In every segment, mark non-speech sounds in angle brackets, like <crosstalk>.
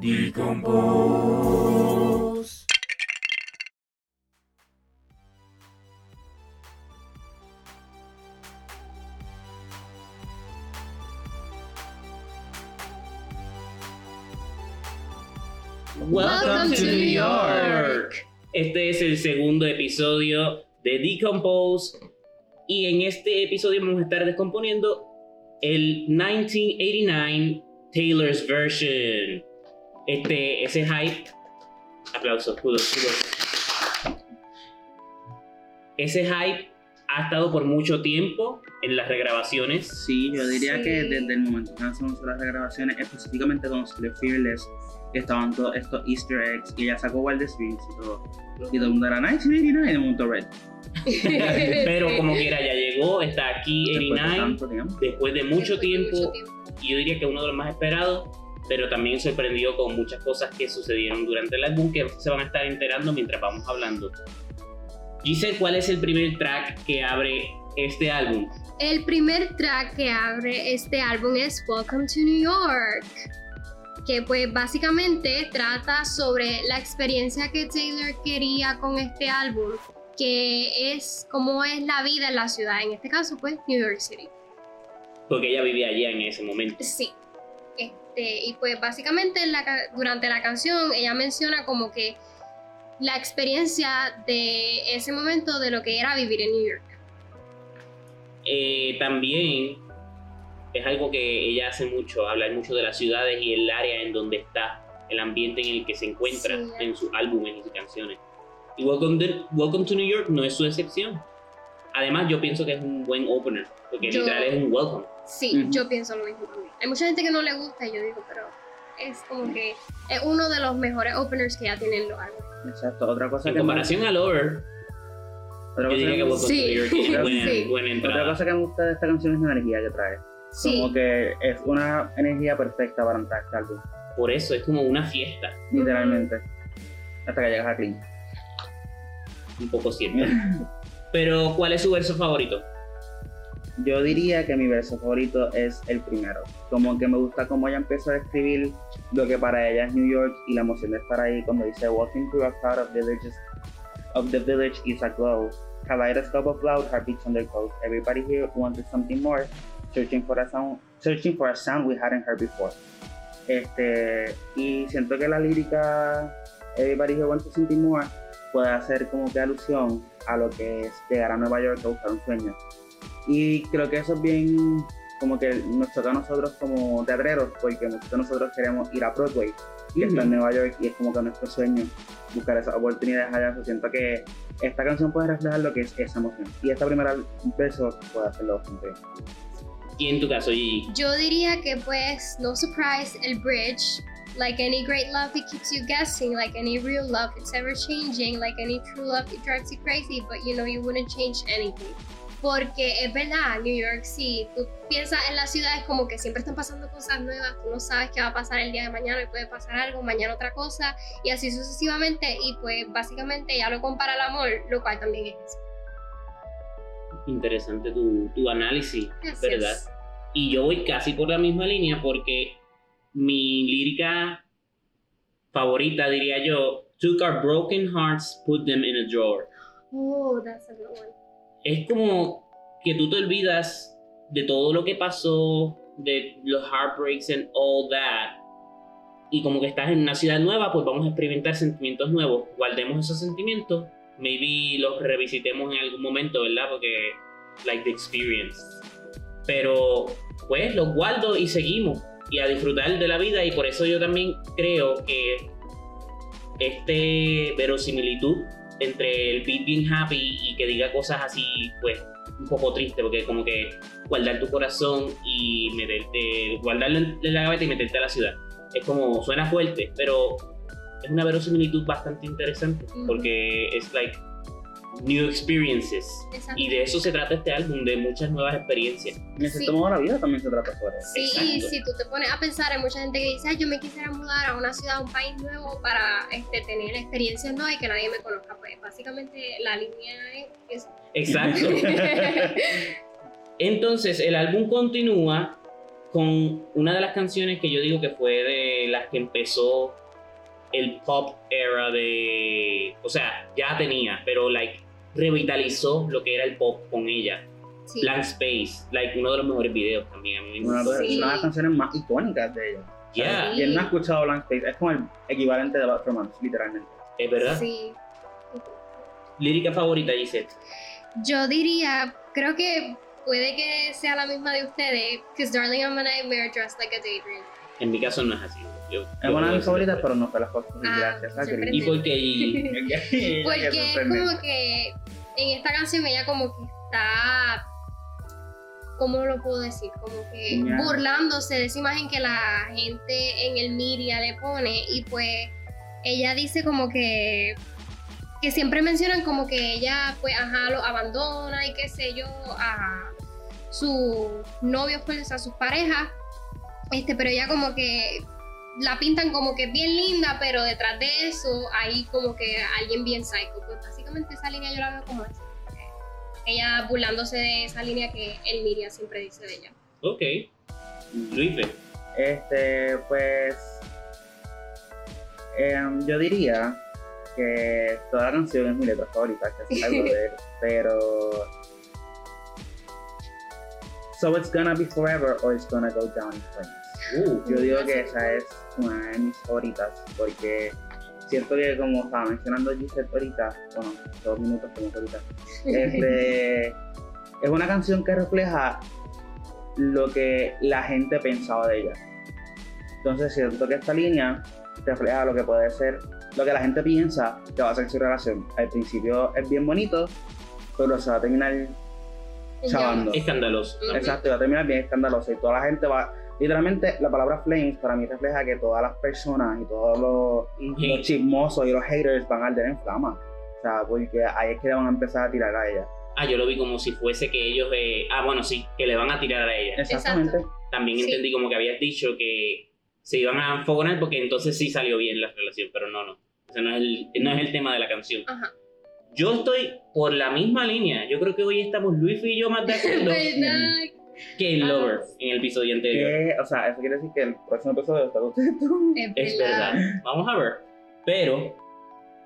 Decompose. Welcome to New York. Este es el segundo episodio de Decompose y en este episodio vamos a estar descomponiendo el 1989 Taylor's Version. Este, ese hype. Aplausos, kudos, kudos. Ese hype ha estado por mucho tiempo en las regrabaciones. Sí, yo diría Sí. que desde el momento que hacemos las regrabaciones, específicamente con Fearless, estaban todos estos Easter eggs, y ella sacó Wildest Dreams y todo. Y todo el mundo era 1989 y de momento Red. <laughs> Pero como quiera, ya llegó, está aquí Después de 89, tanto tiempo. después de mucho Después de tiempo. mucho tiempo. y yo diría que uno de los más esperados, pero también sorprendido con muchas cosas que sucedieron durante el álbum que se van a estar enterando mientras vamos hablando. Giselle, ¿cuál es el primer track que abre este álbum? El primer track que abre este álbum es Welcome to New York, que pues básicamente trata sobre la experiencia que Taylor quería con este álbum, que es cómo es la vida en la ciudad, en este caso pues New York City. Porque ella vivía allá en ese momento. Sí. Este, y pues básicamente la durante la canción ella menciona como que la experiencia de ese momento de lo que era vivir en New York. Eh, también es algo que ella hace mucho, hablar mucho de las ciudades y el área en donde está, el ambiente en el que se encuentra Sí. en sus álbumes y sus canciones. Y Welcome to, Welcome to New York no es su excepción. Además, yo pienso que es un buen opener, porque Yo- literal es un welcome. Sí, Ujú. yo pienso lo mismo también. Hay mucha gente que no le gusta y yo digo, pero es como que es uno de los mejores openers que ya tienen los álbumes. Exacto. Otra cosa En que me- comparación a Lover, otra yo cosa diría que me- Welcome Sí. to New York tiene buena, Otra cosa que me gusta de esta canción es la energía que trae. Sí, Como que es una energía perfecta para entrar a este álbum. Por eso es como una fiesta, Literalmente. Hasta que llegas a Clean. un poco cierto. Pero, ¿cuál es su verso favorito? Yo diría que mi verso favorito es el primero. Como que me gusta cómo ella empieza a describir lo que para ella es New York y la emoción de estar ahí cuando dice Walking through a crowd of villages of the village is a glow. Kaleidoscope of loud heartbeats on their clothes. Everybody here wanted something more, searching for a sound, searching for a sound we hadn't heard before. Este, y siento que la lírica Everybody here wants something more puede hacer como que alusión a lo que es llegar a Nueva York a buscar un sueño. Y creo que eso es bien como que nos toca a nosotros como teatreros, porque muchos de nosotros queremos ir a Broadway, que está en Nueva York, y es como que nuestro sueño buscar esas oportunidades allá. Yo siento que esta canción puede reflejar lo que es esa emoción. Y esta primera verso puede hacerlo bastante bien. Y en tu caso, yo diría que pues, no surprise, el bridge, like any great love, it keeps you guessing, like any real love, it's ever changing, like any true love, it drives you crazy, but you know you wouldn't change anything. Porque es verdad, New York, sí, tú piensas en las ciudades como que siempre están pasando cosas nuevas, tú no sabes qué va a pasar el día de mañana puede pasar algo, mañana otra cosa, y así sucesivamente, y pues básicamente ya lo compara al amor, lo cual también es eso. Interesante tu, tu análisis, Gracias. ¿verdad? Y yo voy casi por la misma línea porque mi lírica favorita, diría yo, Took our broken hearts, put them in a drawer. Oh, that's a good one. Es como que tú te olvidas de todo lo que pasó, de los heartbreaks and all that. Y como que estás en una ciudad nueva, pues vamos a experimentar sentimientos nuevos. Guardemos esos sentimientos. Maybe los revisitemos en algún momento, ¿verdad? Porque, like the experience. Pero, pues, los guardo y seguimos. Y a disfrutar de la vida. Y por eso yo también creo que este verosimilitud entre el beat bien happy y que diga cosas así, pues, un poco triste, porque como que guardar tu corazón y meterte, guardarlo en la gaveta y meterte a la ciudad. Es como, suena fuerte, pero es una verosimilitud bastante interesante, porque es like new experiences. Exacto. Y de eso se trata este álbum, de muchas nuevas experiencias. En ese Sí. modo la vida también se trata sobre eso. Sí, y Exacto. si tú te pones a pensar, hay mucha gente que dice, "Ay, yo me quisiera mudar a una ciudad, a un país nuevo para este, tener experiencias nuevas y que nadie me conozca. Pues básicamente la línea es Exacto. <laughs> Entonces el álbum continúa con una de las canciones que yo digo que fue de las que empezó el pop era de. O sea, ya tenía, pero like revitalizó lo que era el pop con ella. Sí. Blank Space, like uno de los mejores videos también. Una de Sí. una de las canciones más icónicas de ella. Yeah, Sí. Quien no ha escuchado Blank Space es como el equivalente de Bad Romance, literalmente. es verdad. Sí. Lírica favorita, Gisette. Yo diría, creo que puede que sea la misma de ustedes, because Darling I'm a Nightmare dressed like a daydream. En mi caso no es así. Yo, Es una de mis favoritas, pero no fue las cosas Ah, gracias a siempre ¿Y por qué? <laughs> Porque es como que en esta canción ella como que está, ¿cómo lo puedo decir? Como que burlándose de esa imagen que la gente en el media le pone y pues ella dice como que que siempre mencionan como que ella pues ajá lo abandona y qué sé yo a sus novios pues a sus parejas este pero ella como que la pintan como que bien linda, pero detrás de eso hay como que alguien bien psycho. Pues básicamente esa línea yo la veo como esa. Ella burlándose de esa línea que el Miriam siempre dice de ella. Ok. Luis, Este, pues. em, yo diría que toda la canción es mi letra favorita, que es algo de él, <laughs> pero. So it's gonna be forever or it's gonna go down in flames. Uh, Yo digo que esa es una de mis favoritas porque siento que como estaba mencionando Gisette ahorita, bueno, dos minutos como ahorita, este, es una canción que refleja lo que la gente pensaba de ella. Entonces siento que esta línea refleja lo que puede ser, lo que la gente piensa que va a ser su relación. Al principio es bien bonito, pero se va a terminar chavando. escandaloso. Exacto, va a terminar bien escandaloso y toda la gente va. Literalmente, la palabra flames para mí refleja que todas las personas y todos los, los chismosos y los haters van a arder en flama. O sea, porque ahí es que le van a empezar a tirar a ella. Ah, yo lo vi como si fuese que ellos. eh, Ah, bueno, sí, que le van a tirar a ella. Exactamente. También Sí. entendí como que habías dicho que se iban a enfogonar porque entonces sí salió bien la relación, pero no, no. Ese no es el, no es el tema de la canción. Ajá. Yo estoy por la misma línea. Yo creo que hoy estamos Luis y yo más de <laughs> acuerdo El Ah. Lover en el episodio anterior. Que, o sea, eso quiere decir que el próximo episodio está tú. Es verdad. Vamos a ver. Pero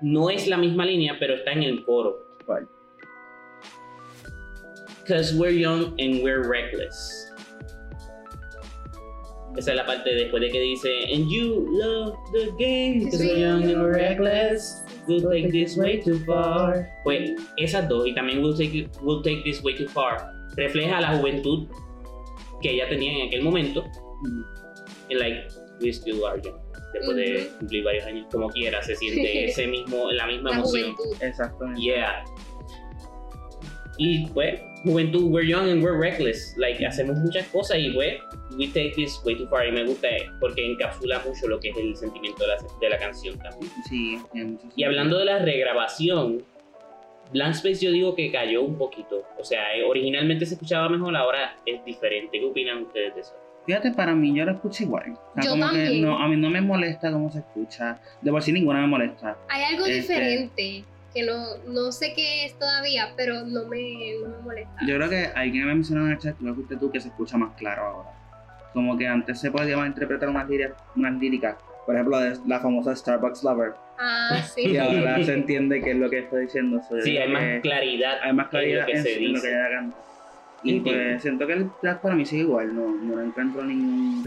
no es la misma línea, pero está en el coro. ¿Cuál? Cause we're young and we're reckless. Esa es la parte después de que dice And you love the game Cause we're young and we're reckless We'll take this way too far Pues esas dos y también we'll take, it- we'll take this way too far refleja la juventud que ella tenía en aquel momento y like we still are young después de Ujú. cumplir varios años como quiera se <laughs> siente ese mismo la misma La emoción juventud. Exactamente. Yeah. Y pues, juventud, we're young and we're reckless. Like, hacemos muchas cosas y pues, we take this way too far. Y me gusta porque encapsula mucho lo que es el sentimiento de la, de la canción también. Sí, Y hablando de la regrabación, Blank Space yo digo que cayó un poquito. O sea, eh, originalmente se escuchaba mejor, ahora es diferente. ¿Qué opinan ustedes de eso? Fíjate, para mí yo lo escucho igual. O sea, Yo como que también. no, a mí no me molesta cómo se escucha. De por sí ninguna me molesta. Hay algo Este- diferente que no, no sé qué es todavía, pero no me, no me molesta. Yo creo que alguien me mencionó en el chat, creo que fuiste tú, que se escucha más claro ahora. Como que antes se podía interpretar unas líricas, unas líricas por ejemplo, de la famosa Starbucks Lover. Ah, sí. Y ahora se <laughs> entiende qué es lo que está diciendo. So, yo Sí, hay más que claridad. hay más en claridad lo que en, lo dice. que ella canta. Y Entiendo. pues siento que el track para mí sigue igual, no, no encuentro ningún.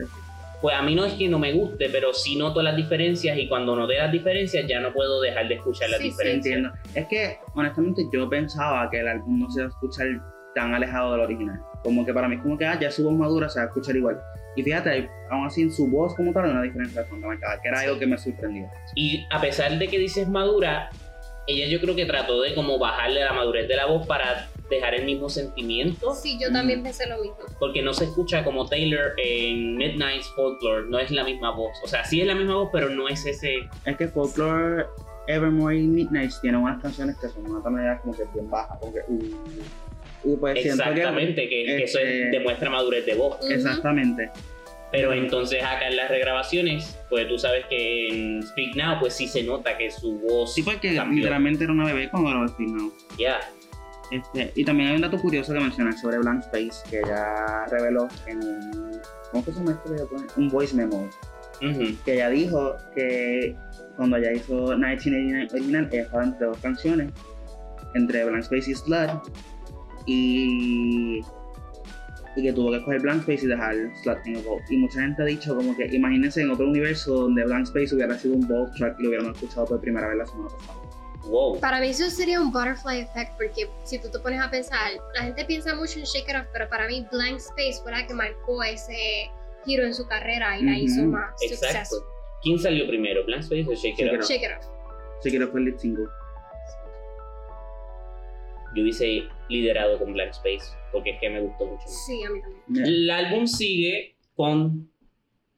Pues a mí no es que no me guste, pero sí noto las diferencias y cuando noté las diferencias ya no puedo dejar de escuchar las Sí, sí. diferencias. Entiendo. Es que, honestamente, yo pensaba que el álbum no se iba a escuchar tan alejado del original. Como que para mí es como que, ah, ya su voz madura se va a escuchar igual. Y fíjate, aún así en su voz como tal hay una diferencia fundamental, que era Sí. algo que me sorprendió. Y a pesar de que dices madura, ella yo creo que trató de como bajarle la madurez de la voz para dejar el mismo sentimiento. Sí, yo también pensé lo mismo. Porque no se escucha como Taylor en Midnight's Folklore, no es la misma voz. O sea, sí es la misma voz, pero no es ese. Es que Folklore, Evermore y Midnight tienen unas canciones que son una tonalidad como que bien baja, como que, uh, y pues siento que... Exactamente, que, que eso es- este- demuestra madurez de voz. Exactamente. Pero entonces acá en las regrabaciones, pues tú sabes que en Speak Now, pues sí se nota que su voz Sí, porque cambió. literalmente era una bebé cuando lo despeinó. Ya. Este, y también hay un dato curioso que mencionar sobre Blank Space que ella reveló en un, ¿cómo que se llama esto? Un voice memo. Que ella dijo que cuando ella hizo 1989 original, ella estaba entre dos canciones, entre Blank Space y Slut, y, y que tuvo que escoger Blank Space y dejar Slut en el Vault. Y mucha gente ha dicho como que imagínense en otro universo donde Blank Space hubiera sido un Vault track y lo hubiéramos escuchado por primera vez la semana pasada. Wow. Para mí eso sería un butterfly effect porque si tú te pones a pensar, la gente piensa mucho en Shake It Off, pero para mí Blank Space fue la que marcó ese giro en su carrera y la hizo Ujú, más Exacto. successful. ¿Quién salió primero? ¿Blank Space o Shake It Shake It? Off. Shake It Off. Fue el single. Yo hubiese liderado con Blank Space porque es que me gustó mucho. Sí, a mí también. Mira, El álbum sigue con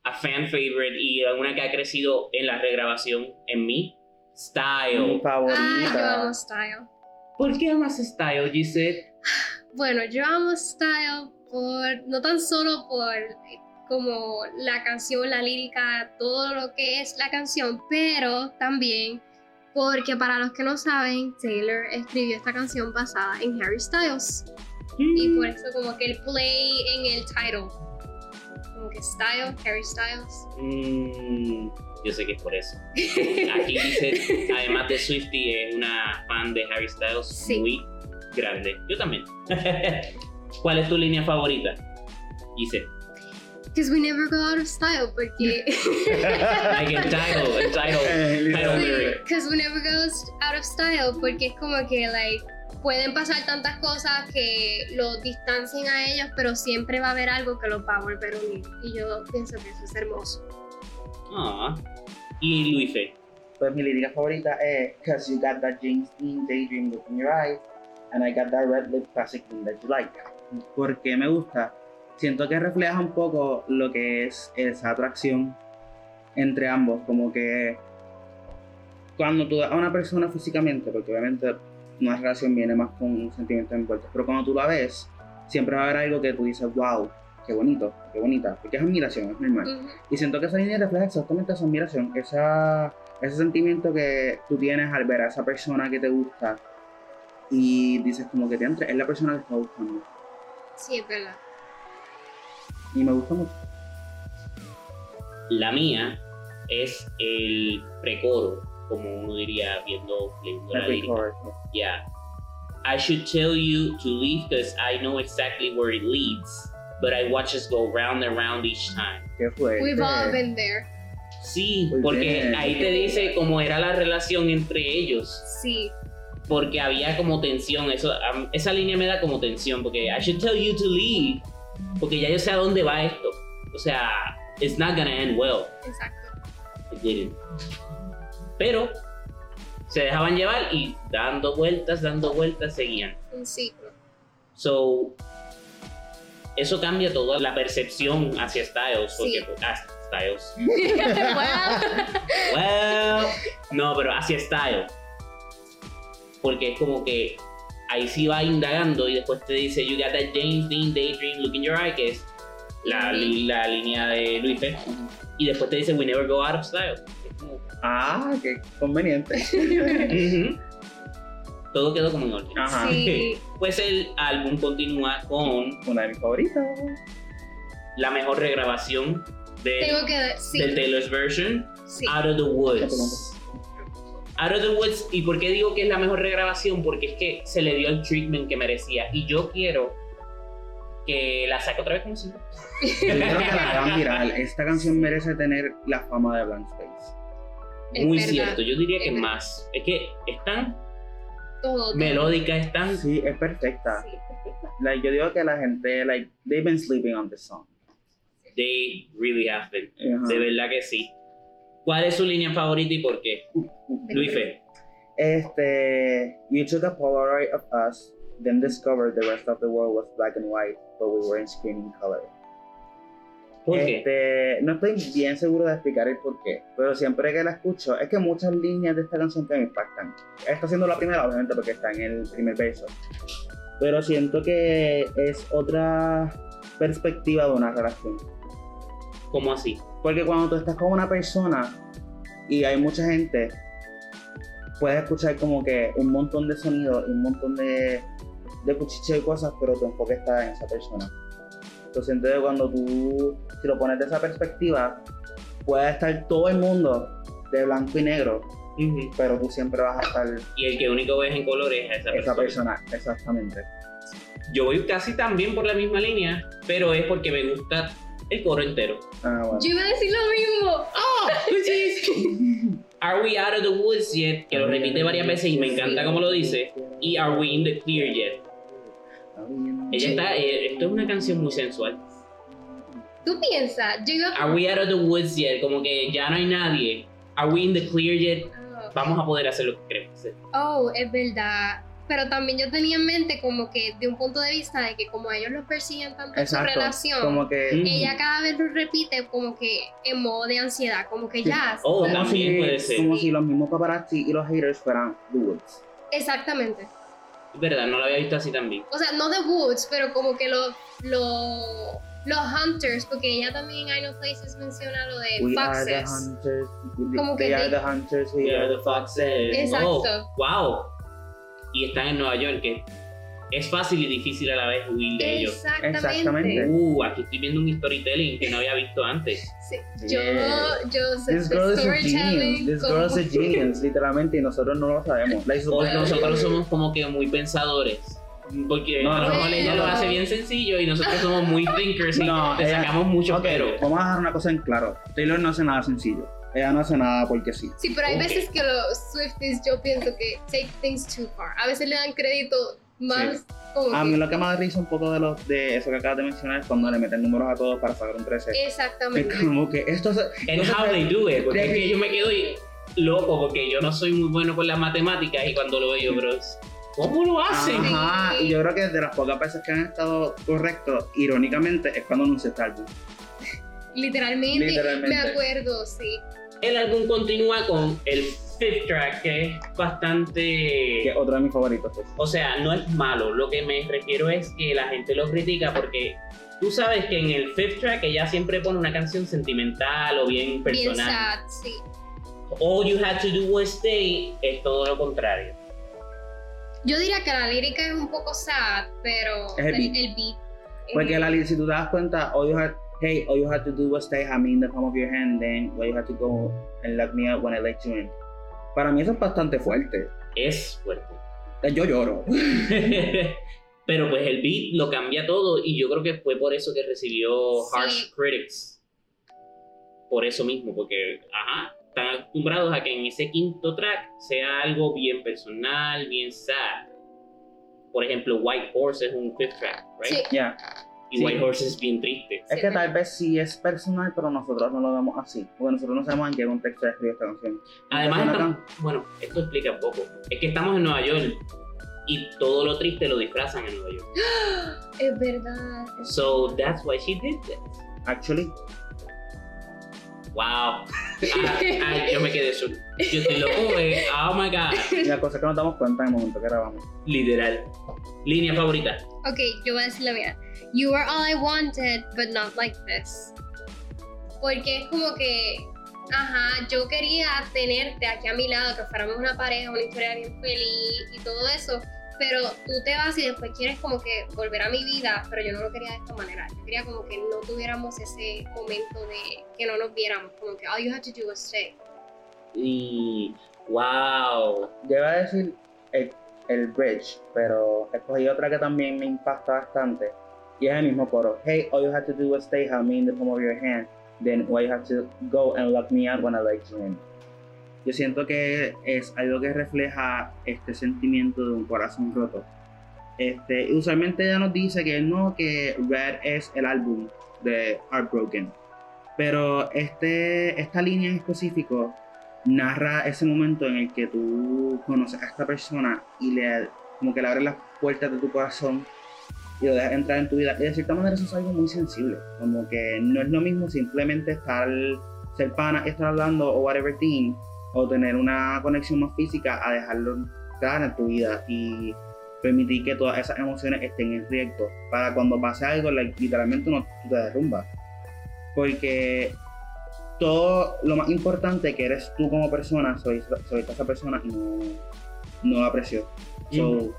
a fan favorite y una que ha crecido en la regrabación en mi mi Style. Ah, yo favorita. amo Style. ¿Por qué amas Style, Gisette? Bueno, yo amo Style por, no tan solo por eh, como la canción, la lírica, todo lo que es la canción, pero también porque para los que no saben, Taylor escribió esta canción basada en Harry Styles. Y por eso como que el play en el title. Como que Style, Harry Styles. Mm, yo sé que es por eso. Aquí dice, además de Swifty, es una fan de Harry Styles Sí. muy grande. Yo también. <laughs> ¿Cuál es tu línea favorita? Dice, Because we never go out of style, porque... <laughs> like el title, el title. title lyric. Because we never go out of style, porque es como que, like, pueden pasar tantas cosas que los distancien a ellos, pero siempre va a haber algo que los va a volver a unir. Y yo pienso que eso es hermoso. Ah. Y Luife. Pues mi lírica favorita es Cause you got that James Dean daydream look in your eyes and I got that red lip classic thing that you like. Porque me gusta. Siento que refleja un poco lo que es esa atracción entre ambos, como que cuando tú ves a una persona físicamente, porque obviamente una relación viene más con un sentimiento envuelto, pero cuando tú la ves, siempre va a haber algo que tú dices, wow, qué bonito, qué bonita, porque es admiración, es normal. Ujú. Y siento que esa línea refleja exactamente esa admiración, esa, ese sentimiento que tú tienes al ver a esa persona que te gusta y dices como que te entre, es la persona que está buscando. Sí, es verdad. Y me gusta mucho. La mía es el precoro, como uno diría viendo, leyendo la lírica. Yeah. I should tell you to leave because I know exactly where it leads, but I watch us go round and round each time. Qué fuerte. We've all been there. Sí, Muy porque bien. ahí te dice cómo era la relación entre ellos, Sí. porque había como tensión, eso, esa línea me da como tensión, porque I should tell you to leave, porque ya yo sé a dónde va esto, o sea, it's not gonna end well. Exacto. It didn't. Pero se dejaban llevar y dando vueltas, dando vueltas, seguían. Un ciclo. So, eso cambia toda la percepción hacia Styles. Porque, Sí. ah, Styles. <laughs> Well, Well, no, pero hacia Styles. Porque es como que ahí sí va indagando y después te dice, You got that James Dean Daydream Look in Your Eye, que es la, li- la línea de Luis Fe. Y después te dice, We never go out of style. Como, Ah, qué conveniente. Todo quedó como en orden. Ajá. sí. Pues el álbum continúa con Una de mis favoritas. la mejor regrabación de, Tengo que... Sí. del Taylor's version, Sí. Out of the Woods. Out of the Woods, ¿y por qué digo que es la mejor regrabación? Porque es que se le dio el treatment que merecía. Y yo quiero que la saque otra vez como si no. Yo creo que la hagan viral. Esta canción merece tener la fama de Blank Space. Es Muy verdad. cierto, yo diría que Es verdad. más. Es que es tan Todo. todo. melódica, es tan. Sí, es perfecta. Sí. Like, yo digo que la gente, like, they've been sleeping on this song. They really have been. De verdad que sí. ¿Cuál es su línea favorita y por qué? Luis Fe. Este, you took a Polaroid of us, then discovered the rest of the world was black and white, but we were in screaming color. ¿Por qué? Este, no estoy bien seguro de explicar el por qué, pero siempre que la escucho, es que muchas líneas de esta canción que me impactan. Esta siendo la primera, obviamente, porque está en el primer verso. Pero siento que es otra perspectiva de una relación. ¿Cómo así? Porque cuando tú estás con una persona y hay mucha gente, puedes escuchar como que un montón de sonidos y un montón de de cuchicheo y cosas, pero tu enfoque está en esa persona. Entonces, entonces cuando tú, si lo pones de esa perspectiva, puede estar todo el mundo de blanco y negro, Ujú. pero tú siempre vas a estar Y el que único ves en colores es esa persona. esa persona, exactamente. Yo voy casi también por la misma línea, pero es porque me gusta el coro entero. Ah, bueno. Yo iba a decir lo mismo. <laughs> Are we out of the woods yet? Que lo repite varias veces y me encanta cómo lo dice. Y Are we in the clear yet? Ella está, eh, esto es una canción muy sensual. Tú piensas, yo iba Are we out of the woods yet? Como que ya no hay nadie. Are we in the clear yet? Oh. Vamos a poder hacer lo que queremos hacer. Oh, es verdad. Pero también yo tenía en mente como que de un punto de vista de que como ellos los persiguen tanto en su Exacto. relación, Como que Mm. ella cada vez lo repite como que en modo de ansiedad, como que Sí. ya. Oh, como también si, puede ser. como si los mismos paparazzi y los haters fueran the woods. Exactamente. Es verdad, no lo había visto así también. O sea, no The Woods, pero como que los los los Hunters, porque ella también en I Know Places menciona lo de We are the Foxes. hunters. Como que they are they- the hunters. We are are the the foxes. Exacto. Oh, wow. Y están en Nueva York, que es fácil y difícil a la vez huir de ellos. Exactamente. Uh, aquí estoy viendo un storytelling que no había visto antes. Sí. Yo, Yeah. yo sé This girl is a genius. storytelling. This girl is a genius, literalmente, y nosotros no lo sabemos. Like, nosotros somos como que muy pensadores. Porque No, a lo no, mejor ella lo no. hace bien sencillo y nosotros somos muy thinkers y No, le ella- sacamos mucho Ok, pero. Vamos a dejar una cosa en claro. Taylor no hace nada sencillo. Ella no hace nada porque sí. Sí, pero hay Ok. veces que los Swifties yo pienso que take things too far. A veces le dan crédito más como A que- mí lo que me da risa un poco de, los, de eso que acabas de mencionar es cuando le meten números a todos para sacar un 13. Exactamente. Es como que esto se- And no how they do it. Porque de es que yo me quedo loco porque yo no soy muy bueno con las matemáticas y cuando lo veo pero ¿cómo lo hacen? Ajá, y yo creo que de las pocas veces que han estado correctos, irónicamente, es cuando anuncia este álbum. Literalmente, Literalmente. me acuerdo, sí. El álbum continúa con el fifth track que es Que bastante... es otro de mis favoritos. pues. O sea, no es malo. Lo que me refiero es que la gente lo critica porque tú sabes que en el fifth track ella siempre pone una canción sentimental o bien Bien personal. sad, sí. All You Had to Do Was Stay es todo lo contrario. Yo diría que la lírica es un poco sad, pero Es el beat. el beat. Porque la, si tú te das cuenta, all you had, hey, all you had to do was stay me in the palm of your hand, then all you had to go and lock me up when I let you in. Para mí eso es bastante fuerte. Es fuerte. Eh, Yo lloro. <laughs> Pero pues el beat lo cambia todo y yo creo que fue por eso que recibió Sí. Harsh Critics. Por eso mismo, porque, ajá, están acostumbrados a que en ese quinto track sea algo bien personal, bien sad. Por ejemplo, White Horse es un fifth track, right? Sí. Ya. Y Sí. White Horse es bien triste. Es que tal vez sí es personal, pero nosotros no lo vemos así. Porque nosotros no sabemos en qué contexto escribió esta canción. Además, bueno, esto explica un poco. Es que estamos en Nueva York y todo lo triste lo disfrazan en Nueva York. <gasps> Es verdad. So that's why she did that. Actually, Wow. Ah, ah, yo me quedé solo. Yo estoy loco, eh. Oh my god. la cosa es que nos damos cuenta en el momento que grabamos. Literal. Línea favorita. Ok, yo voy a decir la mía. You are all I wanted, but not like this. Porque es como que, ajá, yo quería tenerte aquí a mi lado, que fuéramos una pareja, una historia bien feliz y todo eso. Pero tú te vas y después quieres como que volver a mi vida, pero yo no lo quería de esta manera. Yo quería como que no tuviéramos ese momento de que no nos viéramos, como que all you have to do was stay. Y. Wow. Yo iba a decir el, bridge, pero escogí otra que también me impacta bastante. Y es el mismo coro. Hey, all you had to do was stay, have me in the palm of your hand. Then why you have to go and lock me out when I let you in. Yo siento que es algo que refleja este sentimiento de un corazón roto. Este, usualmente ella nos dice que no, que Red es el álbum de Heartbroken. Pero este, esta línea en específico narra ese momento en el que tú conoces a esta persona y le como que le abres las puertas de tu corazón y lo dejas entrar en tu vida. Y de cierta manera eso es algo muy sensible. Como que no es lo mismo simplemente estar, ser pana y estar hablando o whatever thing, o tener una conexión más física a dejarlo entrar en tu vida y permitir que todas esas emociones estén en riesgo. Para cuando pase algo, literalmente no te derrumbas. Porque todo lo más importante que eres tú como persona, soy, soy esa persona y no, no la aprecio. So,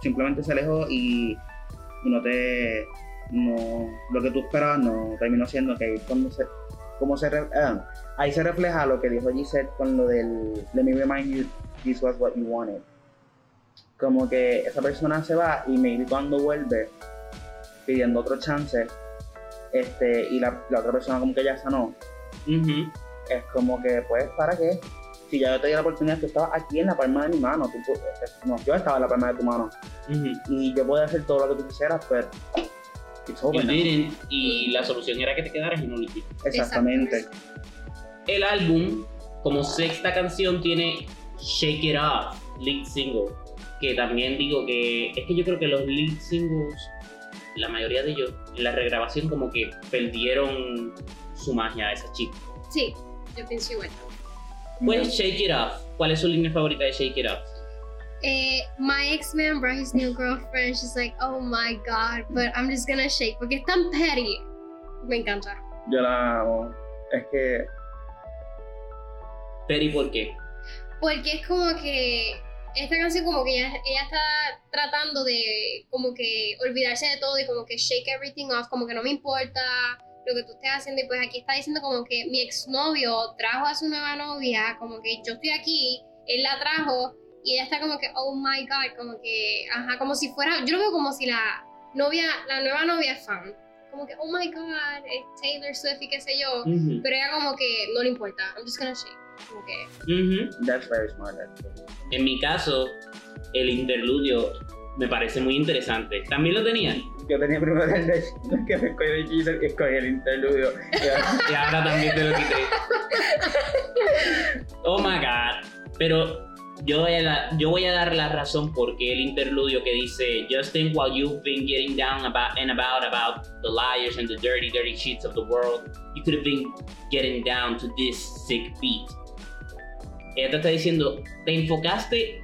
simplemente se alejó y, y no te. No, lo que tú esperabas no terminó siendo que cuando se, como se re- ah, ahí se refleja lo que dijo Gisette con lo del Let me remind you this was what you wanted. Como que esa persona se va y maybe cuando vuelve pidiendo otro chance, este, y la, la otra persona como que ya sanó, Ujú. es como que, pues, ¿para qué? Si ya yo te di la oportunidad, tú estabas aquí en la palma de mi mano, tú, eh, no, yo estaba en la palma de tu mano, Ujú. y yo podía hacer todo lo que tú quisieras, pero it's You over now. didn't, y la solución era que te quedaras y no lo hiciste. Exactamente. El álbum, como sexta canción, tiene Shake It Off, lead single. Que también digo que es que yo creo que los lead singles, la mayoría de ellos, en la regrabación, como que perdieron su magia a esa chica. Sí, yo pienso igual. Pues Shake It Off. ¿Cuál es su línea favorita de Shake It Off? Eh, my ex-man brought his new girlfriend. She's like, oh my god, but I'm just gonna shake. Porque es tan petty. Me encanta. Yo la amo. Es que, Pero ¿y por qué? Porque es como que esta canción como que ella, ella está tratando de como que olvidarse de todo y como que shake everything off, como que no me importa lo que tú estés haciendo y pues aquí está diciendo como que mi exnovio trajo a su nueva novia, como que yo estoy aquí, él la trajo y ella está como que oh my god, como que ajá, como si fuera, yo lo veo como si la novia, la nueva novia es fan, como que oh my god, es Taylor Swift y qué sé yo, Ujú. pero ella como que no le importa, I'm just gonna shake, como que Ujú. that's very smart, actually. En mi caso, el interludio me parece muy interesante. ¿También lo tenían? Yo tenía primero <laughs> el de que me escogí y el interludio. <laughs> Y ahora también te lo quité. Oh my god. Pero yo voy, a da- yo voy a dar la razón porque el interludio que dice Just think while you've been getting down about and about about the liars and the dirty, dirty cheats of the world, you could have been getting down to this sick beat. Ella te está diciendo, te enfocaste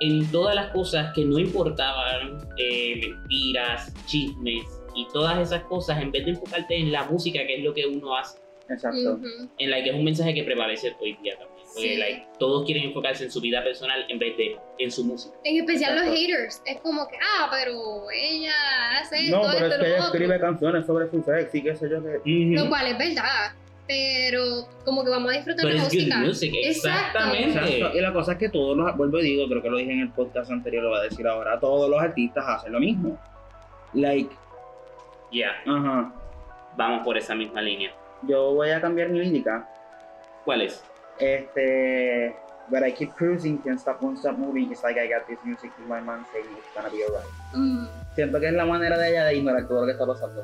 en todas las cosas que no importaban, eh, mentiras, chismes y todas esas cosas, en vez de enfocarte en la música, que es lo que uno hace Exacto. en la que es un mensaje que prevalece hoy día también. Like, todos quieren enfocarse en su vida personal en vez de en su música. En especial los haters. Es como que, ah, pero ella hace No, esto, pero es esto, que lo ella otro. escribe canciones sobre su sex y qué sé yo que. Lo cual es verdad. Pero como que vamos a disfrutar Pero la es good música. music, exactamente. Exacto. Y la cosa es que todos los, vuelvo y digo, creo que lo dije en el podcast anterior, lo voy a decir ahora, todos los artistas hacen lo mismo. Like, Ya, ajá, vamos por esa misma línea. yo voy a cambiar mi lírica. ¿Cuál es? Este, but I keep cruising, can't stop, won't stop moving, it's like I got this music in my mind saying it's gonna be alright. Mm, Siento que es la manera de ella de ignorar todo lo que está pasando.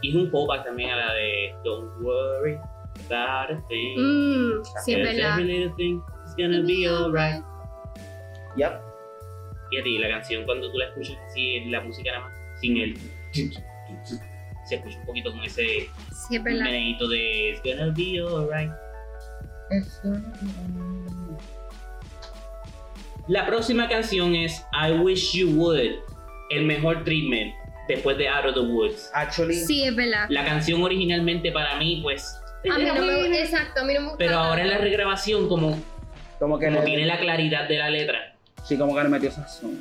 Y es un callback también a la de Don't worry about a thing. mm, sí, es Because verdad. every little thing is gonna be alright. Yep. Y la canción cuando tú la escuchas así, la música nada más, sin el... Se escucha un poquito con ese Sí, es verdad. meneíto de It's gonna be alright. La próxima canción es I Wish You Would, el mejor treatment después de Out of the Woods. Actually, Sí, es verdad. La canción originalmente para mí, pues, A mí no me exacto, a mí no me gusta. pero ahora en la regrabación como, como que como le, tiene la claridad de la letra. sí, como que le metió sazón.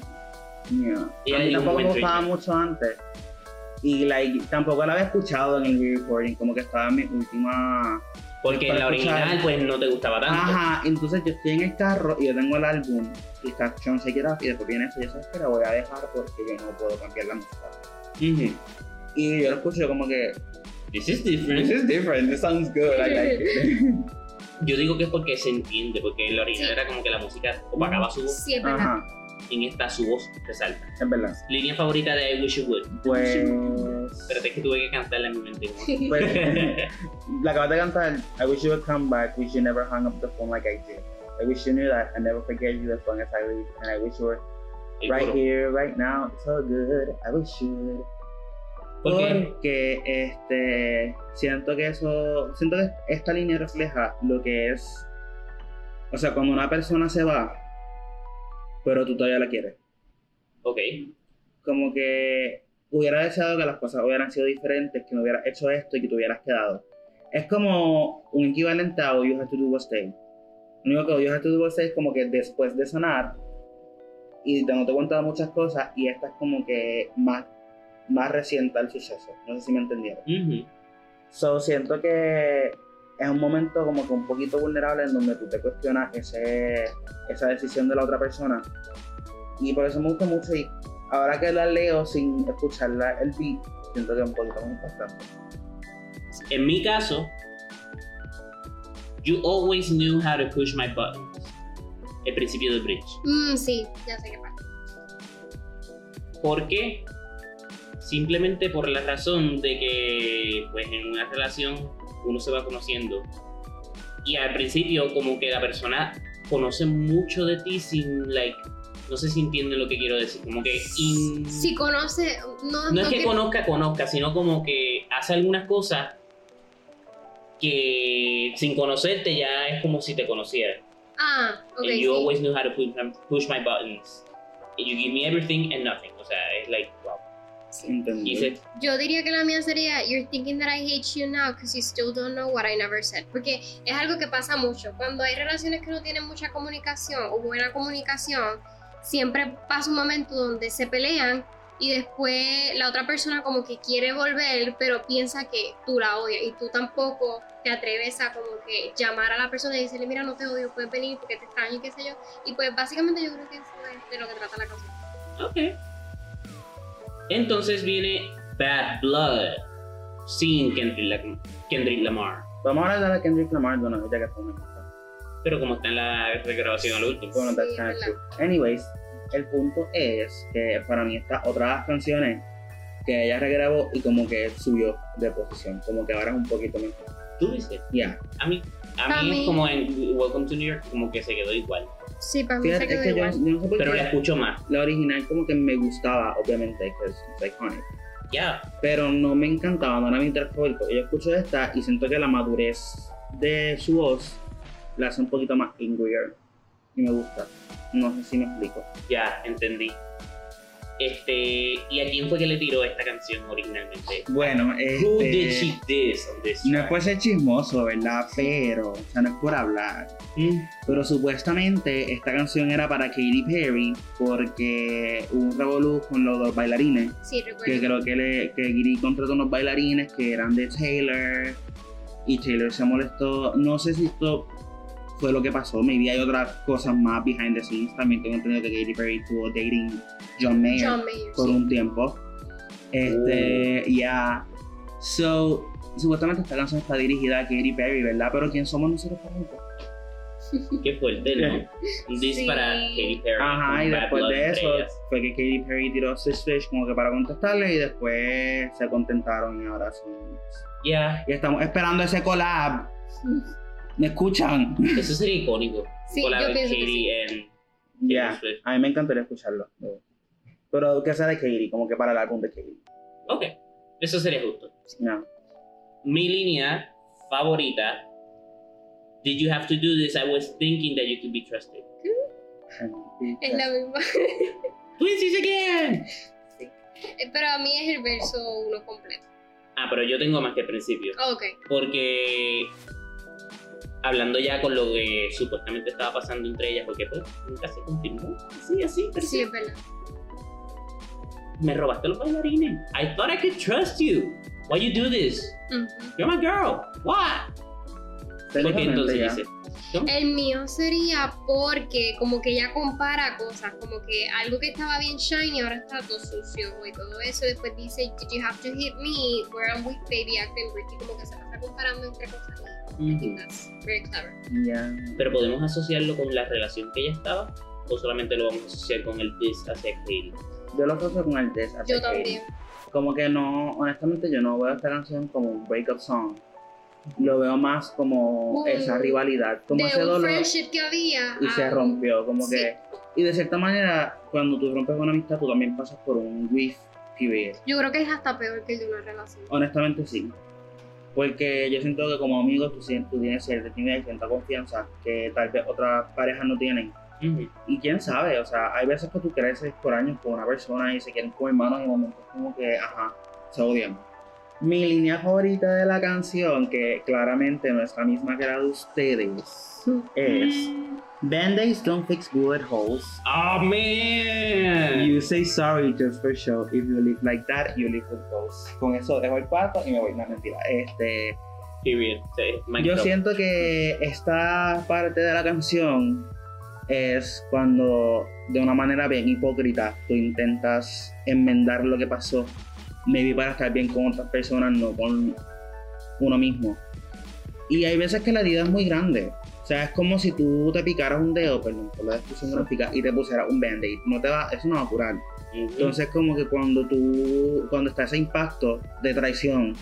Yeah. Ella A mí tampoco me gustaba treatment. mucho antes. Y like, tampoco la había escuchado en el re-recording, como que estaba en mi última Porque en la escuchar. original pues no te gustaba tanto. Ajá, entonces yo estoy en el carro y yo tengo el álbum y está escuchando Shake It Off y después viene eso y yo sabes que la voy a dejar porque yo no puedo cambiar la música. Ujú. Y yo lo escucho como que This is different. This is different, this sounds good, I like it. Yo digo que es porque se entiende, porque en la original Sí. era como que la música opacaba su voz, Sí, es verdad. Ajá, en esta su voz resalta. es verdad. Línea favorita de I Wish You Would. Pues, Espérate es que tuve que cantarla en mi mente. ¿no? pues <laughs> la acabas de cantar I wish you would come back, wish you never hung up the phone like I did. I wish you knew that I never forget you as long as I live and I wish you were El right coro. here, right now, it's so good. I wish you would. ¿Por? Porque este siento que eso, siento que esta línea refleja lo que es, o sea, cuando una persona se va, pero tú todavía la quieres. Ok. Como que hubiera deseado que las cosas hubieran sido diferentes, que no hubieras hecho esto y que te hubieras quedado. Es como un equivalente a All You Have to Do Was Stay. Lo único que All You Have to Do Was Stay es como que después de sanar, y dándote cuenta de muchas cosas y esta es como que más, más reciente al suceso. No sé si me entendieron. Ujú. So, siento que es un momento como que un poquito vulnerable en donde tú te cuestionas ese, esa decisión de la otra persona. Y por eso me gusta mucho y ahora que la leo sin escucharla el beat, siento que es un poquito más impactante. En mi caso, you always knew how to push my buttons. El principio del bridge. Mm, sí, ya sé qué pasa. ¿Por qué? Simplemente por la razón de que, pues, en una relación uno se va conociendo. Y al principio, como que la persona conoce mucho de ti sin, like, no sé si entienden lo que quiero decir. Como que. in- Si conoce, no, no es que que- conozca, conozca, sino como que hace algunas cosas que sin conocerte ya es como si te conociera. Ah, ok. and you sí. always knew how to push, push my buttons. And you give me everything and nothing. O sea, es like. Sí. ¿Entendí? Y se- Yo diría que la mía sería You're thinking that I hate you now because you still don't know what I never said. Porque es algo que pasa mucho. Cuando hay relaciones que no tienen mucha comunicación o buena comunicación, siempre pasa un momento donde se pelean y después la otra persona como que quiere volver, pero piensa que tú la odias y tú tampoco te atreves a como que llamar a la persona y decirle, mira, no te odio, puedes venir porque te extraño y qué sé yo. Y pues básicamente yo creo que eso es de lo que trata la canción. Ok. Entonces viene Bad Blood sin Kendrick, Lam- Kendrick Lamar. Vamos a hablar de la Kendrick Lamar, bueno, ya que estamos. Pero como está en la regrabación al último. Bueno, that's verdad. true. Anyways, el punto es que para mí está otra de las canciones que ella regrabó y como que subió de posición, como que ahora es un poquito mejor. ¿Tú dices? Ya, A mí, a mí- como en Welcome to New York, como que se quedó igual. Sí, para mí fíjate, se es que yo, igual. yo no sé por Pero qué la escucho más. la original como que me gustaba, obviamente, que es iconic. Ya. pero no me encantaba, no era mi track favorito. Yo escucho esta y siento que la madurez de su voz la hace un poquito más angrier y me gusta. No sé si me explico. Ya, entendí. Este, ¿y a quién fue que le tiró esta canción originalmente? Bueno, Who did este, she diss on this no es por ser chismoso, ¿verdad? Pero, o sea, no es por hablar. Mm, Pero supuestamente esta canción era para Katy Perry porque hubo un revolú con los dos bailarines. Sí, que recuerdo. creo que, le, que Giri contrató unos bailarines que eran de Taylor y Taylor se molestó. No sé si esto fue lo que pasó, maybe hay otras cosas más behind the scenes. También tengo entendido que Katy Perry estuvo dating John Mayer John Mayer. por sí. un tiempo. Este, ya. So, supuestamente esta canción está dirigida a Katy Perry, ¿verdad? Pero ¿quién somos nosotros para juzgar? Qué fuerte, ¿no? Un diss Sí. para Katy Perry. Ajá, y Bad después de eso ellas. fue que Katy Perry tiró Six Fish como que para contestarle y después se contentaron y ahora son Ya, Y estamos esperando ese collab. <laughs> ¿Me escuchan? eso sería icónico. Sí, Collab yo de pienso que Katy sí. en Ya. Swift. A mí me encantaría escucharlo. Pero que sea de Katy, como que para el álbum de Katy. Ok, eso sería justo. No. Mi línea favorita. Did you have to do this? I was thinking that you could be trusted. Es la misma. Twinsies again! Eh, Pero a mí es el verso uno completo. Ah, pero yo tengo más que el principio. Ah, ok. Porque hablando ya con lo que supuestamente estaba pasando entre ellas, porque pues nunca se confirmó. Sí, así, pero Sí, sí. es verdad. Me robaste los bailarines. I thought I could trust you. Why you do this? You're my girl. What? Porque entonces ya. dice. ¿No? El mío sería porque como que ella compara cosas, como que algo que estaba bien shiny ahora está todo sucio y todo eso. Después dice, Did you have to hit me? Where I'm weak, baby, acting pretty. Como que se pasa comparando entre cosas. I think that's very clever. Ya. Pero podemos asociarlo con la relación que ella estaba o solamente lo vamos a asociar con el diss hacia Katie. Yo lo asocio con el Test. Yo también. Como que no, honestamente, yo no veo esta canción como un breakup song. Lo veo más como Un- esa rivalidad, como de ese un dolor. friendship que había. y se rompió, como Sí. que. Y de cierta manera, cuando tú rompes una amistad, tú también pasas por un grief period. Yo creo que es hasta peor que el de una relación. Honestamente, sí. Porque yo siento que como amigos tú, tienes cierta intimidad y cierta confianza que tal vez otras parejas no tienen. Ujú. Y quién sabe, o sea, hay veces que tú creces por años con una persona y se quieren como hermanos y en momentos como que, ajá, se odian. Mi línea favorita de la canción, que claramente no es la misma que la de ustedes, es Band-Aids don't fix bullet holes. Oh man. You say sorry just for show. If you live like that, you live with ghosts. Con eso dejo el cuarto y me voy. No, mentira. Este, Period. Sí, mic yo siento que esta parte de la canción es cuando de una manera bien hipócrita tú intentas enmendar lo que pasó, maybe para estar bien con otras personas, no con uno mismo. Y hay veces que la herida es muy grande. O sea, es como si tú te picaras un dedo, perdón, por la descripción gráfica, y te pusieras un band-aid. No te va, eso no va a curar. Ujú. Entonces como que cuando tú, cuando está ese impacto de traición,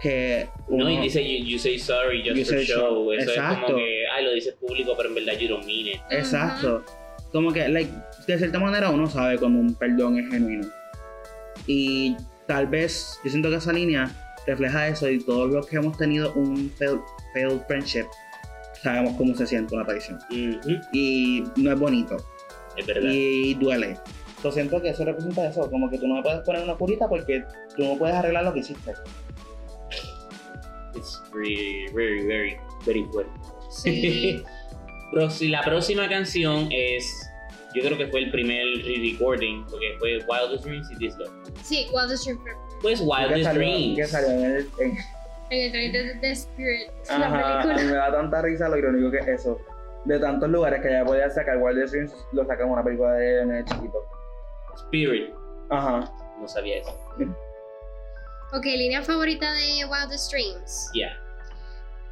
que No, y uno- dice you, you say sorry just You for say show. so- Eso es Exacto. como que, ay, lo dices público, pero en verdad you don't mean it. Exacto. Como que, like, de cierta manera uno sabe cuando un perdón es genuino. Y tal vez, yo siento que esa línea refleja eso y todos los que hemos tenido un failed, failed friendship sabemos cómo se siente una traición. Y no es bonito. Es verdad. Y duele. Yo siento que eso representa eso, como que tú no me puedes poner una curita porque tú no puedes arreglar lo que hiciste. It's very, very, very, very fuerte. Sí. <laughs> La próxima canción es, yo creo que fue el primer re-recording, porque fue Wildest Dreams y This Love. Sí, Wildest Dream Forever. Pues Wildest salió, Dreams. que salió en el, en- En el trailer de The Spirit, Ajá, la a mí película. me da tanta risa lo irónico que es eso. De tantos lugares que ya podía sacar Wildest Dreams, lo sacan en una película de nene chiquito. Spirit. Ajá. No sabía eso. Ok, línea favorita de Wildest Dreams. Yeah.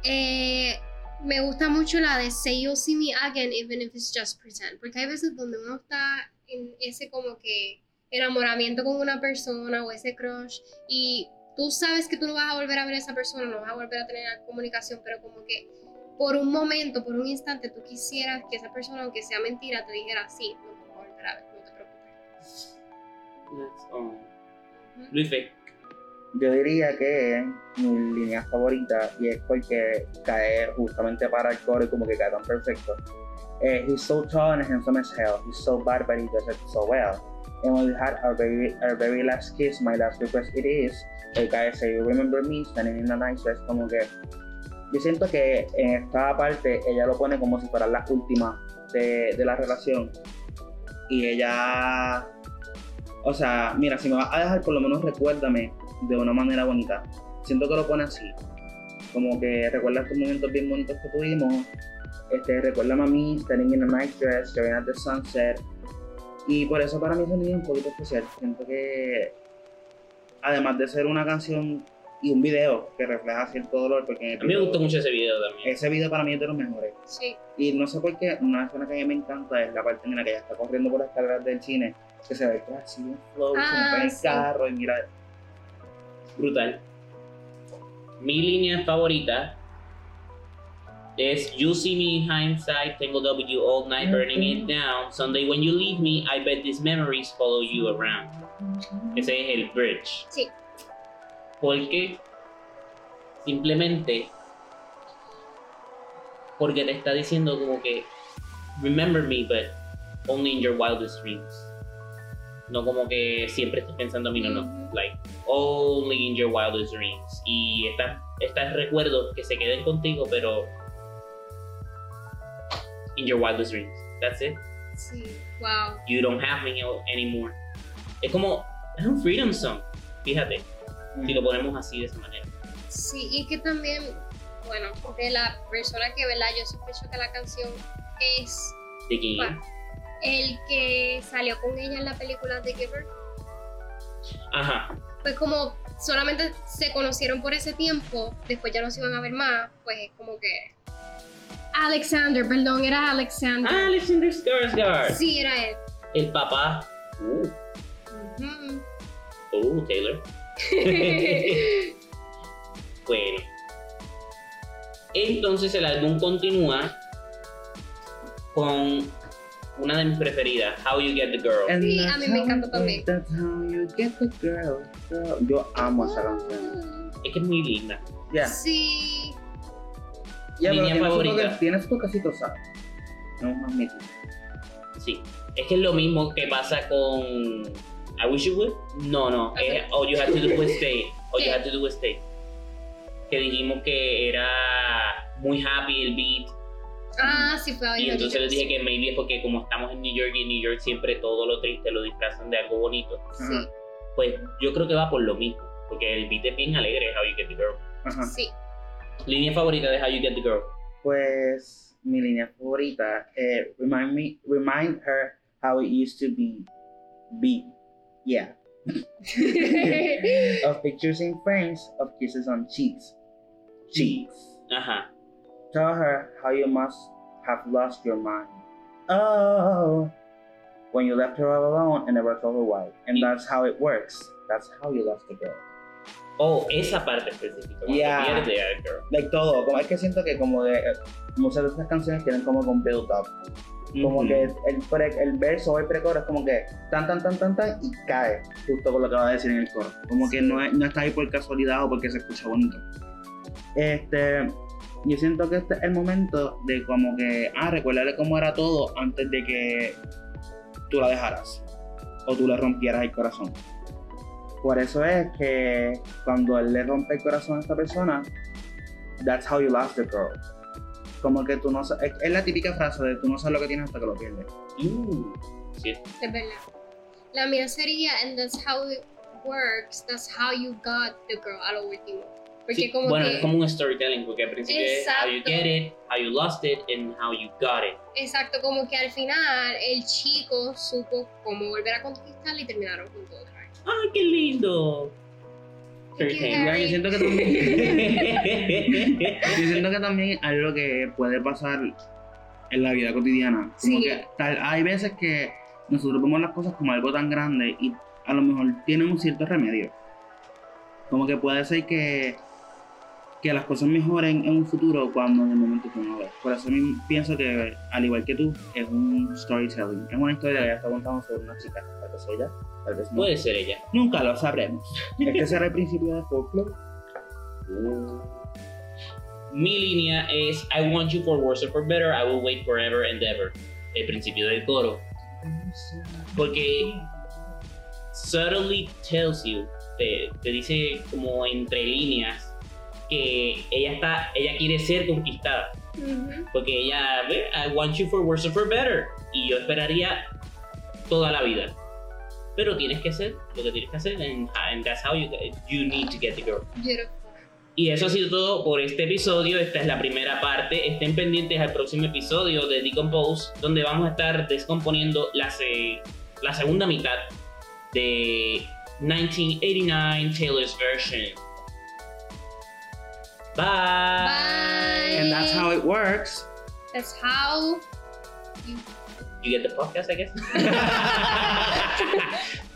Eh, me gusta mucho la de Say You'll See Me Again, even if it's just pretend. Porque hay veces donde uno está en ese como que enamoramiento con una persona o ese crush y tú sabes que tú no vas a volver a ver a esa persona, no vas a volver a tener comunicación, pero como que por un momento, por un instante, tú quisieras que esa persona, aunque sea mentira, te dijera, sí, no te voy a volver a ver, no te preocupes. That's all. Ujú. Luis. Yo diría que mi línea favorita, y es porque cae justamente para el coro y como que cae tan perfecto. Eh, he's so tall and handsome as hell. He's so bad, but he does it so well. And when we had our very, our very last kiss, my last request it is, el cae say, you remember me, standing in a nice dress, como que yo siento que en esta parte ella lo pone como si fuera la última de, de la relación. Y ella, o sea, mira, si me vas a dejar, por lo menos recuérdame de una manera bonita. Siento que lo pone así. Como que recuerda estos momentos bien bonitos que tuvimos. Este, recuerda a mí, standing in a nice dress, staring at the sunset. Y por eso para mí es un día un poquito especial. Siento que, además de ser una canción y un video que refleja cierto dolor, porque en el A mí me gustó mucho ese video también. ese video para mí es de los mejores. Sí. Y no sé por qué, una escena que a mí me encanta es la parte en la que ella está corriendo por las escaleras del cine, que se ve que así un flow, se Ah, monta en el sí. carro y mira, Brutal. Mi línea favorita es You see me in hindsight, Tangled up with you all night, burning it down. Sunday when you leave me, I bet these memories follow you around. Ese es el bridge. Sí. Porque simplemente porque te está diciendo como que remember me but only in your wildest dreams. No como que siempre estés pensando en mí, no, no. Like only in your wildest dreams. Y estas estas recuerdos que se queden contigo, pero in your wildest dreams. That's it. Sí. Wow. You don't have me anymore. Es como es un freedom song. Fíjate, si lo ponemos así de esa manera. Sí, y que también, bueno, de la persona que, ¿verdad? Yo sospecho que la canción es ¿De quién? El que salió con ella en la película The Giver. Ajá. Pues como solamente se conocieron por ese tiempo, después ya no se iban a ver más, pues es como que... Alexander, perdón, era Alexander. Ah, Alexander Skarsgård. Sí, era él. El papá. Uh, Ujú. uh, Taylor. <laughs> bueno. Entonces el álbum continúa con una de mis preferidas, How You Get the Girl. And Sí, a mí me encanta también. That's how you get the girl, girl. Yo amo esa canción. Es que es muy linda. Sí. ya, pero su favorita. tiene su toquecito, ¿sabes? No es más mítico. Sí. Es que es lo mismo que pasa con I Wish You Would. No, no. Ok. es All You Have to Do Was <laughs> Stay. All you had to do was stay. Que dijimos que era muy happy el beat. Ah, sí fue Y hoy. entonces les dije que maybe es porque como estamos en New York y en New York siempre todo lo triste lo disfrazan de algo bonito. Sí, Pues yo creo que va por lo mismo. Porque el beat es bien alegre, How You Get the Girl. Ajá. sí. Línea favorita de How You Get the Girl. Pues mi línea favorita, eh, remind me, remind her how it used to be, be, yeah. <laughs> of pictures in frames, of kisses on cheeks, cheeks. Ajá. Tell her how you must have lost your mind. Oh, when you left her all alone and never told her why. And that's how it works. That's how you lost the girl. Oh, esa parte específica. Yeah. pierde a girl. Like todo, como es que siento que como de eh, muchas de estas canciones tienen como un build up. Como que el, pre- el verso o el precoro es como que tan, tan, tan, tan, tan y cae justo con lo que va a decir en el coro. Como que no, es- no está ahí por casualidad o porque se escucha bonito. Este, yo siento que este es el momento de como que, ah, recordarle cómo era todo antes de que tú la dejaras o tú le rompieras el corazón. Por eso es que cuando él le rompe el corazón a esta persona, that's how you lost the girl. Como que tú no sabes, es, es la típica frase de tú no sabes lo que tienes hasta que lo pierdes. Mm, sí. Es verdad. La mía sería, and that's how it works, that's how you got the girl a lo último. Porque Sí, como bueno, que, es como un storytelling, porque al principio es how you get it, how you lost it, and how you got it. exacto, como que al final el chico supo cómo volver a conquistarla y terminaron juntos otra vez. ¡Ay, qué lindo! <laughs> Yo siento que también, yo siento que también algo que puede pasar en la vida cotidiana. Como Sí. que tal, hay veces que nosotros vemos las cosas como algo tan grande y a lo mejor tienen un cierto remedio. Como que puede ser que, que las cosas mejoren en un futuro cuando en el momento tú no ves. Por eso mismo pienso que, al igual que tú, es un storytelling. Es una historia que ya está contando sobre una chica. Tal vez ella, tal vez no. Puede ser ella. Nunca lo sabremos. <laughs> Este será el principio de folklore. Mi línea es I want you for worse or for better, I will wait forever and ever. El principio del coro. Porque subtly tells you, te, te dice como entre líneas que ella está, ella quiere ser conquistada. Ujú. Porque ella ve, I want you for worse or for better. Y yo esperaría toda la vida. Pero tienes que hacer lo que tienes que hacer, and, and that's how you, you need to get the girl. Beautiful. Y eso ha sido todo por este episodio. Esta es la primera parte. Estén pendientes al próximo episodio de Decompose, donde vamos a estar descomponiendo la, se- la segunda mitad de 1989 Taylor's version. Bye. Bye. And that's how it works. That's how You get the podcast, I guess. <laughs> <laughs>